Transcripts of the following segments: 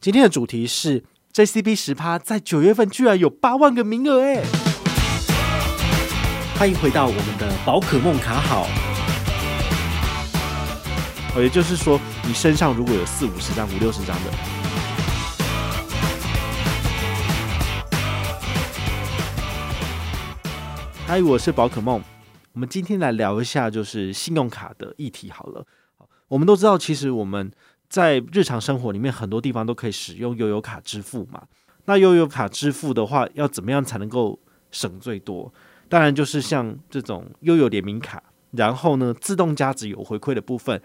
今天的主题是 JCB 十趴，在九月份居然有八万个名额哎！欢迎回到我们的宝可梦卡好，哦，也就是说，你身上如果有四五十张、五六十张的，嗨，我是宝可梦。我们今天来聊一下，就是信用卡的议题好了。我们都知道，其实我们在日常生活里面很多地方都可以使用悠游卡支付嘛。那悠游卡支付的话，要怎么样才能够省最多？当然就是像这种悠游联名卡，然后呢，自动加值有回馈的部分，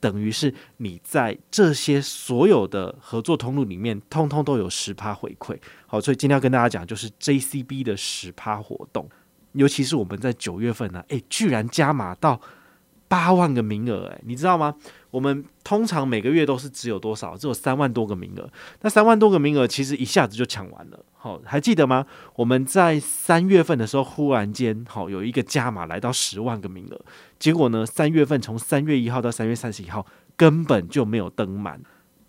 等于是你在这些所有的合作通路里面，通通都有十趴回馈。好，所以今天要跟大家讲，就是 JCB 的十趴活动。尤其是我们在九月份呢、啊，诶，居然加码到八万个名额，诶，你知道吗？我们通常每个月都是只有多少？只有三万多个名额。那三万多个名额其实一下子就抢完了。好，还记得吗？我们在三月份的时候，忽然间好有一个加码来到十万个名额，结果呢，三月份从三月一号到三月三十一号根本就没有登满。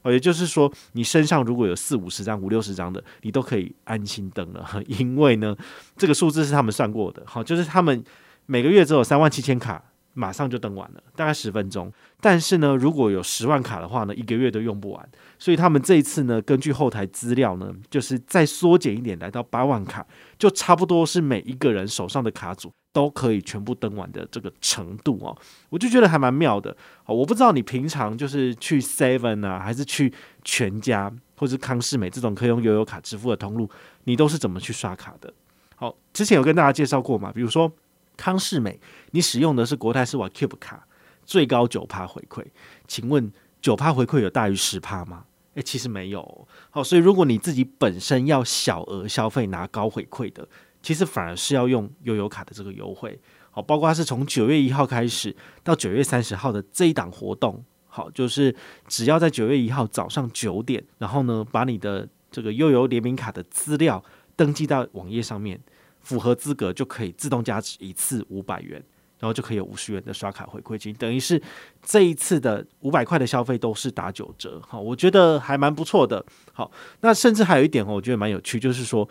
哦也就是说，你身上如果有四五十张、五六十张的，你都可以安心登了，因为呢，这个数字是他们算过的。好，就是他们每个月只有三万七千卡，马上就登完了，大概十分钟。但是呢，如果有十万卡的话呢，一个月都用不完。所以他们这一次呢，根据后台资料呢，就是再缩减一点，来到八万卡，就差不多是每一个人手上的卡组。都可以全部登完的这个程度哦，我就觉得还蛮妙的。我不知道你平常就是去 Seven 啊，还是去全家或是康是美这种可以用悠游卡支付的通路，你都是怎么去刷卡的？好，之前有跟大家介绍过嘛，比如说康世美，你使用的是国泰世华 Cube 卡，最高九趴回馈，请问九趴回馈有大于十趴吗？诶，其实没有。好，所以如果你自己本身要小额消费拿高回馈的。其实反而是要用悠游卡的这个优惠，好，包括是从九月一号开始到九月三十号的这一档活动，好，就是只要在九月一号早上九点，然后呢，把你的这个悠游联名卡的资料登记到网页上面，符合资格就可以自动加值一次五百元，然后就可以有五十元的刷卡回馈金，等于是这一次的五百块的消费都是打九折，好，我觉得还蛮不错的。好，那甚至还有一点哦，我觉得蛮有趣，就是说。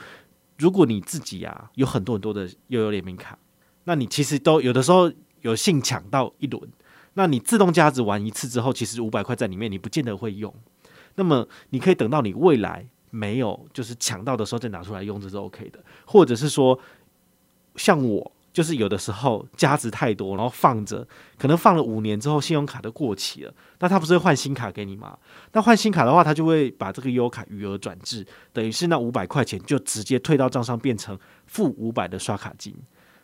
如果你自己啊有很多很多的悠游联名卡，那你其实都有的时候有幸抢到一轮，那你自动加值完一次之后，其实五百块在里面你不见得会用，那么你可以等到你未来没有就是抢到的时候再拿出来用，这是 OK 的，或者是说像我。就是有的时候加值太多，然后放着，可能放了五年之后，信用卡都过期了，那他不是会换新卡给你吗？那换新卡的话，他就会把这个悠游卡余额转至，等于是那五百块钱就直接退到账上，变成负五百的刷卡金。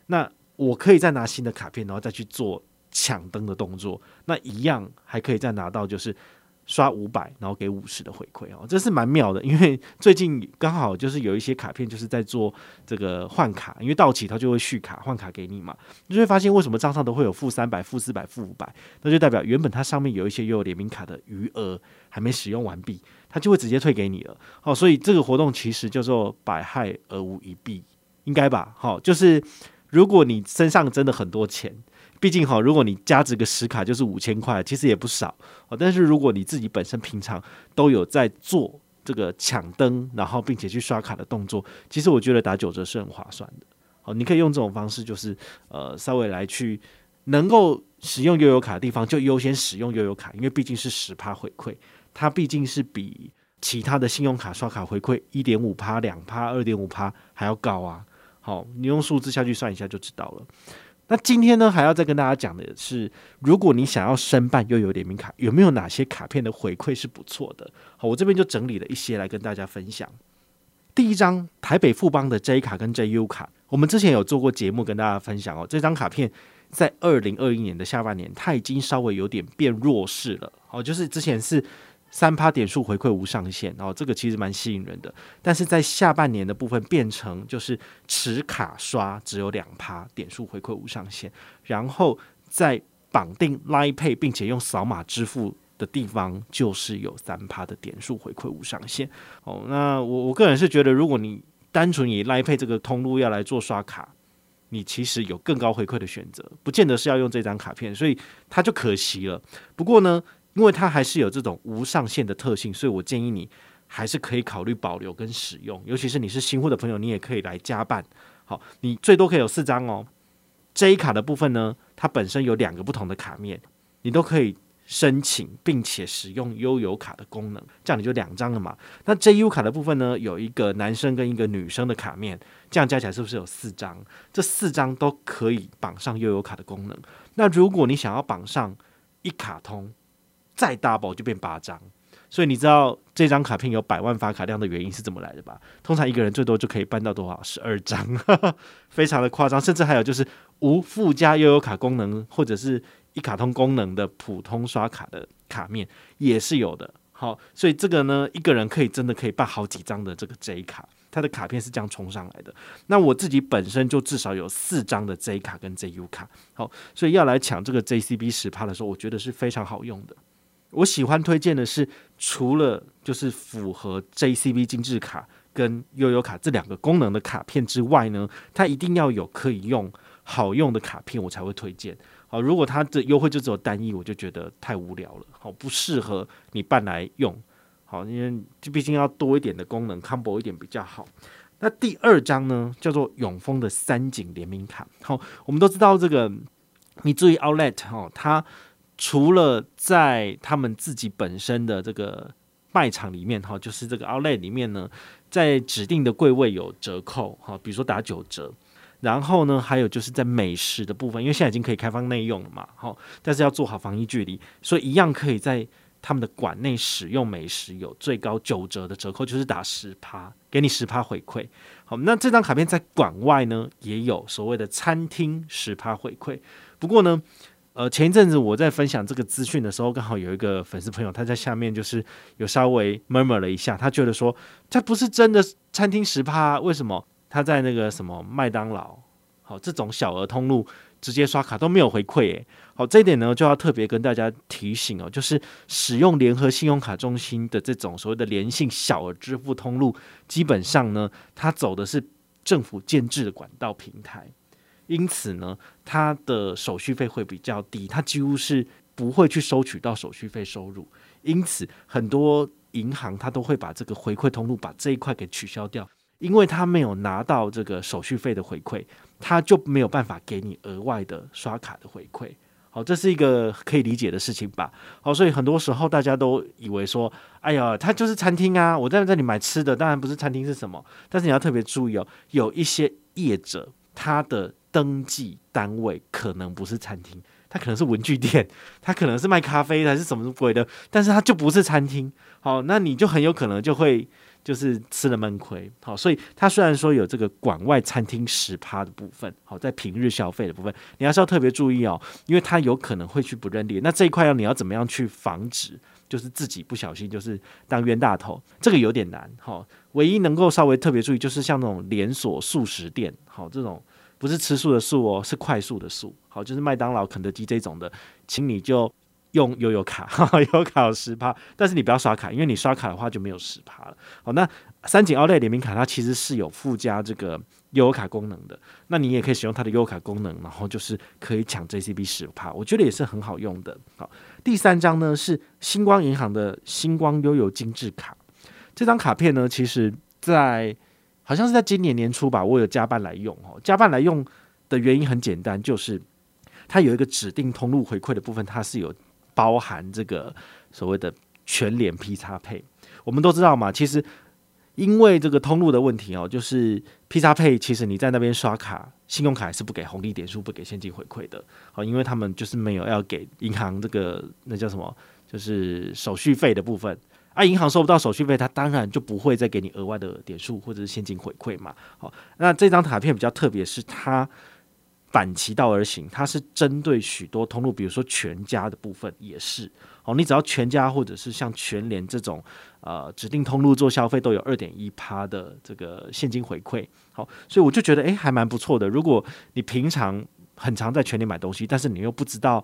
那我可以再拿新的卡片，然后再去做抢登的动作，那一样还可以再拿到就是。刷五百，然后给五十的回馈哦，这是蛮妙的。因为最近刚好就是有一些卡片就是在做这个换卡，因为到期它就会续卡换卡给你嘛，你就会发现为什么账上都会有负三百、负四百、负五百，那就代表原本它上面有一些又有联名卡的余额还没使用完毕，它就会直接退给你了。好，所以这个活动其实叫做百害而无一弊，应该吧？好，就是如果你身上真的很多钱。毕竟哈，如果你加值个十卡就是五千块，其实也不少。但是如果你自己本身平常都有在做这个抢灯，然后并且去刷卡的动作，其实我觉得打九折是很划算的。好，你可以用这种方式，就是呃稍微来去能够使用悠游卡的地方，就优先使用悠游卡，因为毕竟是十趴回馈，它毕竟是比其他的信用卡刷卡回馈一点五趴、两趴、二点五趴还要高啊。好，你用数字下去算一下就知道了。那今天呢，还要再跟大家讲的是，如果你想要申办悠游联名卡，有没有哪些卡片的回馈是不错的？好，我这边就整理了一些来跟大家分享。第一张台北富邦的 J 卡跟 JU 卡，我们之前有做过节目跟大家分享哦。这张卡片在二零二一年的下半年，它已经稍微有点变弱势了。哦，就是之前是。三趴点数回馈无上限，哦这个其实蛮吸引人的。但是在下半年的部分变成就是持卡刷只有两趴点数回馈无上限，然后在绑定 Line Pay 并且用扫码支付的地方，就是有三趴的点数回馈无上限。哦，那我我个人是觉得，如果你单纯以 Line Pay 这个通路要来做刷卡，你其实有更高回馈的选择，不见得是要用这张卡片，所以它就可惜了。不过呢。因为它还是有这种无上限的特性，所以我建议你还是可以考虑保留跟使用。尤其是你是新户的朋友，你也可以来加办。好，你最多可以有四张哦。J 卡的部分呢，它本身有两个不同的卡面，你都可以申请并且使用悠游卡的功能，这样你就两张了嘛。那 JU 卡的部分呢，有一个男生跟一个女生的卡面，这样加起来是不是有四张？这四张都可以绑上悠游卡的功能。那如果你想要绑上一卡通，再 double 就变八张。所以你知道这张卡片有百万发卡量的原因是怎么来的吧？通常一个人最多就可以办到多少？十二张，非常的夸张。甚至还有就是无附加悠游卡功能或者是一卡通功能的普通刷卡的卡面也是有的。好，所以这个呢，一个人可以真的可以办好几张的这个 J 卡，它的卡片是这样冲上来的。那我自己本身就至少有四张的 J 卡跟 JU 卡，好，所以要来抢这个 JCB 十趴的时候，我觉得是非常好用的。我喜欢推荐的是，除了就是符合 JCB 精致卡跟悠游卡这两个功能的卡片之外呢，它一定要有可以用、好用的卡片，我才会推荐。好，如果它的优惠就只有单一，我就觉得太无聊了，好，不适合你办来用。好，因为毕竟要多一点的功能，combo 一点比较好。那第二张呢，叫做永丰的三井联名卡。好，我们都知道这个你注意 Outlet 哈，它。除了在他们自己本身的这个卖场里面哈，就是这个 Outlet 里面呢，在指定的柜位有折扣哈，比如说打九折。然后呢，还有就是在美食的部分，因为现在已经可以开放内用了嘛，哈，但是要做好防疫距离，所以一样可以在他们的馆内使用美食，有最高九折的折扣，就是打十趴，给你十趴回馈。好，那这张卡片在馆外呢，也有所谓的餐厅十趴回馈，不过呢。呃，前一阵子我在分享这个资讯的时候，刚好有一个粉丝朋友，他在下面就是有稍微 murmur 了一下，他觉得说，他不是真的餐厅十趴，为什么他在那个什么麦当劳，好这种小额通路直接刷卡都没有回馈？诶，好，这一点呢就要特别跟大家提醒哦，就是使用联合信用卡中心的这种所谓的联信小额支付通路，基本上呢，它走的是政府建制的管道平台。因此呢，它的手续费会比较低，它几乎是不会去收取到手续费收入。因此，很多银行它都会把这个回馈通路把这一块给取消掉，因为它没有拿到这个手续费的回馈，它就没有办法给你额外的刷卡的回馈。好，这是一个可以理解的事情吧？好，所以很多时候大家都以为说，哎呀，它就是餐厅啊，我在这里买吃的，当然不是餐厅是什么？但是你要特别注意哦，有一些业者他的。登记单位可能不是餐厅，它可能是文具店，它可能是卖咖啡的还是什么鬼的，但是它就不是餐厅。好，那你就很有可能就会就是吃了闷亏。好，所以它虽然说有这个馆外餐厅十趴的部分，好，在平日消费的部分，你还是要特别注意哦，因为它有可能会去不认列。那这一块要你要怎么样去防止，就是自己不小心就是当冤大头，这个有点难。好，唯一能够稍微特别注意，就是像那种连锁速食店，好这种。不是吃素的素哦，是快速的速。好，就是麦当劳、肯德基这种的，请你就用悠游卡，悠游卡有十趴，但是你不要刷卡，因为你刷卡的话就没有十趴了。好，那三井奥莱联名卡它其实是有附加这个悠游卡功能的，那你也可以使用它的悠游卡功能，然后就是可以抢 JCB 十趴，我觉得也是很好用的。好，第三张呢是星光银行的星光悠游精致卡，这张卡片呢，其实在。好像是在今年年初吧，我有加办来用哦。加办来用的原因很简单，就是它有一个指定通路回馈的部分，它是有包含这个所谓的全脸 P 叉配。我们都知道嘛，其实因为这个通路的问题哦，就是披萨配其实你在那边刷卡，信用卡是不给红利点数、不给现金回馈的。好，因为他们就是没有要给银行这个那叫什么，就是手续费的部分。啊，银行收不到手续费，它当然就不会再给你额外的点数或者是现金回馈嘛。好，那这张卡片比较特别，是它反其道而行，它是针对许多通路，比如说全家的部分也是。哦，你只要全家或者是像全联这种呃指定通路做消费，都有二点一趴的这个现金回馈。好，所以我就觉得诶，还蛮不错的。如果你平常很常在全联买东西，但是你又不知道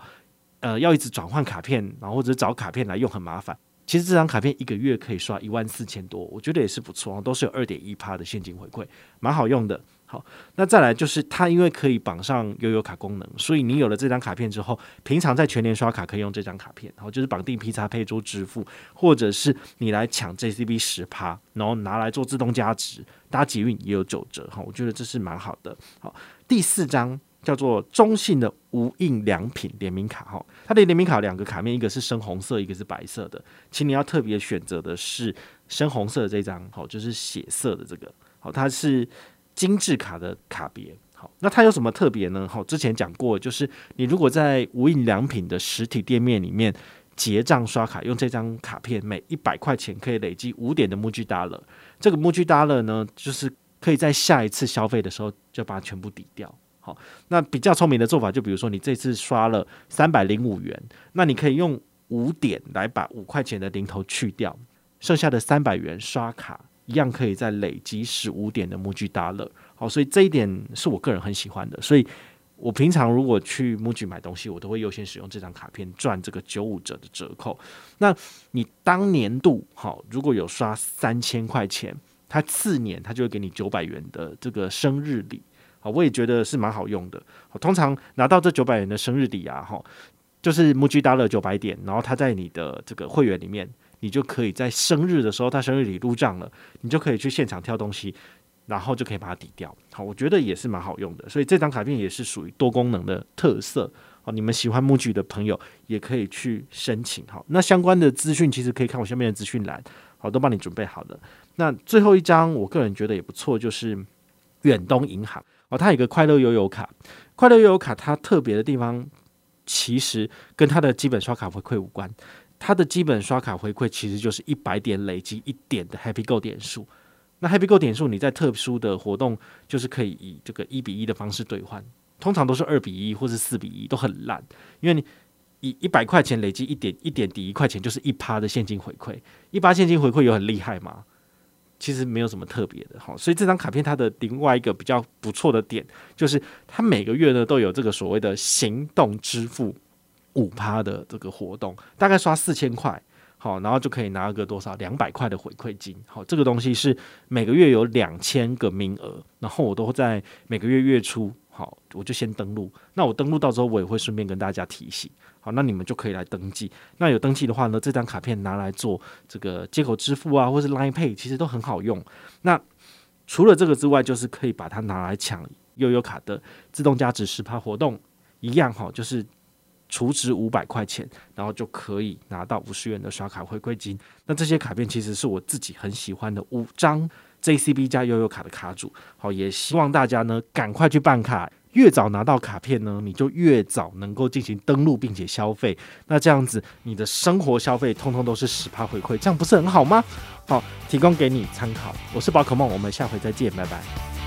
呃要一直转换卡片，然后或者找卡片来用很麻烦。其实这张卡片一个月可以刷一万四千多，我觉得也是不错，都是有二点一趴的现金回馈，蛮好用的。好，那再来就是它因为可以绑上悠游卡功能，所以你有了这张卡片之后，平常在全联刷卡可以用这张卡片，然后，就是绑定 P 叉 Pay 做支付，或者是你来抢 JCB 十趴，然后拿来做自动加值，搭捷运也有九折，哈，我觉得这是蛮好的。好，第四张叫做中信的无印良品联名卡，哈，它的联名卡两个卡面，一个是深红色，一个是白色的，请你要特别选择的是深红色的这张，好，就是血色的这个，好，它是。精致卡的卡别，好，那它有什么特别呢？好，之前讲过，就是你如果在无印良品的实体店面里面结账刷卡，用这张卡片，每一百块钱可以累积五点的 Muji Dollar。这个 Muji Dollar 呢，就是可以在下一次消费的时候就把它全部抵掉。好，那比较聪明的做法，就比如说你这次刷了三百零五元，那你可以用五点来把五块钱的零头去掉，剩下的三百元刷卡。一样可以再累积十五点的 Muji Dollar，好，所以这一点是我个人很喜欢的。所以我平常如果去木具买东西，我都会优先使用这张卡片赚这个九五折的折扣。那你当年度好，如果有刷三千块钱，它次年它就会给你九百元的这个生日礼，好，我也觉得是蛮好用的。通常拿到这九百元的生日礼啊，哈，就是 Muji Dollar 九百点，然后它在你的这个会员里面。你就可以在生日的时候，他生日礼入账了，你就可以去现场挑东西，然后就可以把它抵掉。好，我觉得也是蛮好用的，所以这张卡片也是属于多功能的特色。好，你们喜欢木具的朋友也可以去申请。好，那相关的资讯其实可以看我下面的资讯栏，好，都帮你准备好了。那最后一张，我个人觉得也不错，就是远东银行哦，它有个快乐悠游卡。快乐悠游卡它特别的地方，其实跟它的基本刷卡回馈无关。它的基本刷卡回馈其实就是一百点累积一点的 Happy Go 点数。那 Happy Go 点数你在特殊的活动就是可以以这个一比一的方式兑换，通常都是二比一或是四比一，都很烂。因为你以一百块钱累积一点一点抵一块钱，就是一趴的现金回馈。一趴现金回馈有很厉害吗？其实没有什么特别的。好，所以这张卡片它的另外一个比较不错的点，就是它每个月呢都有这个所谓的行动支付。五趴的这个活动，大概刷四千块，好，然后就可以拿个多少两百块的回馈金，好，这个东西是每个月有两千个名额，然后我都会在每个月月初，好，我就先登录，那我登录到时候，我也会顺便跟大家提醒，好，那你们就可以来登记，那有登记的话呢，这张卡片拿来做这个接口支付啊，或是 Line Pay，其实都很好用。那除了这个之外，就是可以把它拿来抢悠游卡的自动加值十趴活动一样，哈，就是。储值五百块钱，然后就可以拿到五十元的刷卡回馈金。那这些卡片其实是我自己很喜欢的五张 JCB 加悠游卡的卡组。好，也希望大家呢赶快去办卡，越早拿到卡片呢，你就越早能够进行登录并且消费。那这样子，你的生活消费通通都是十趴回馈，这样不是很好吗？好，提供给你参考。我是宝可梦，我们下回再见，拜拜。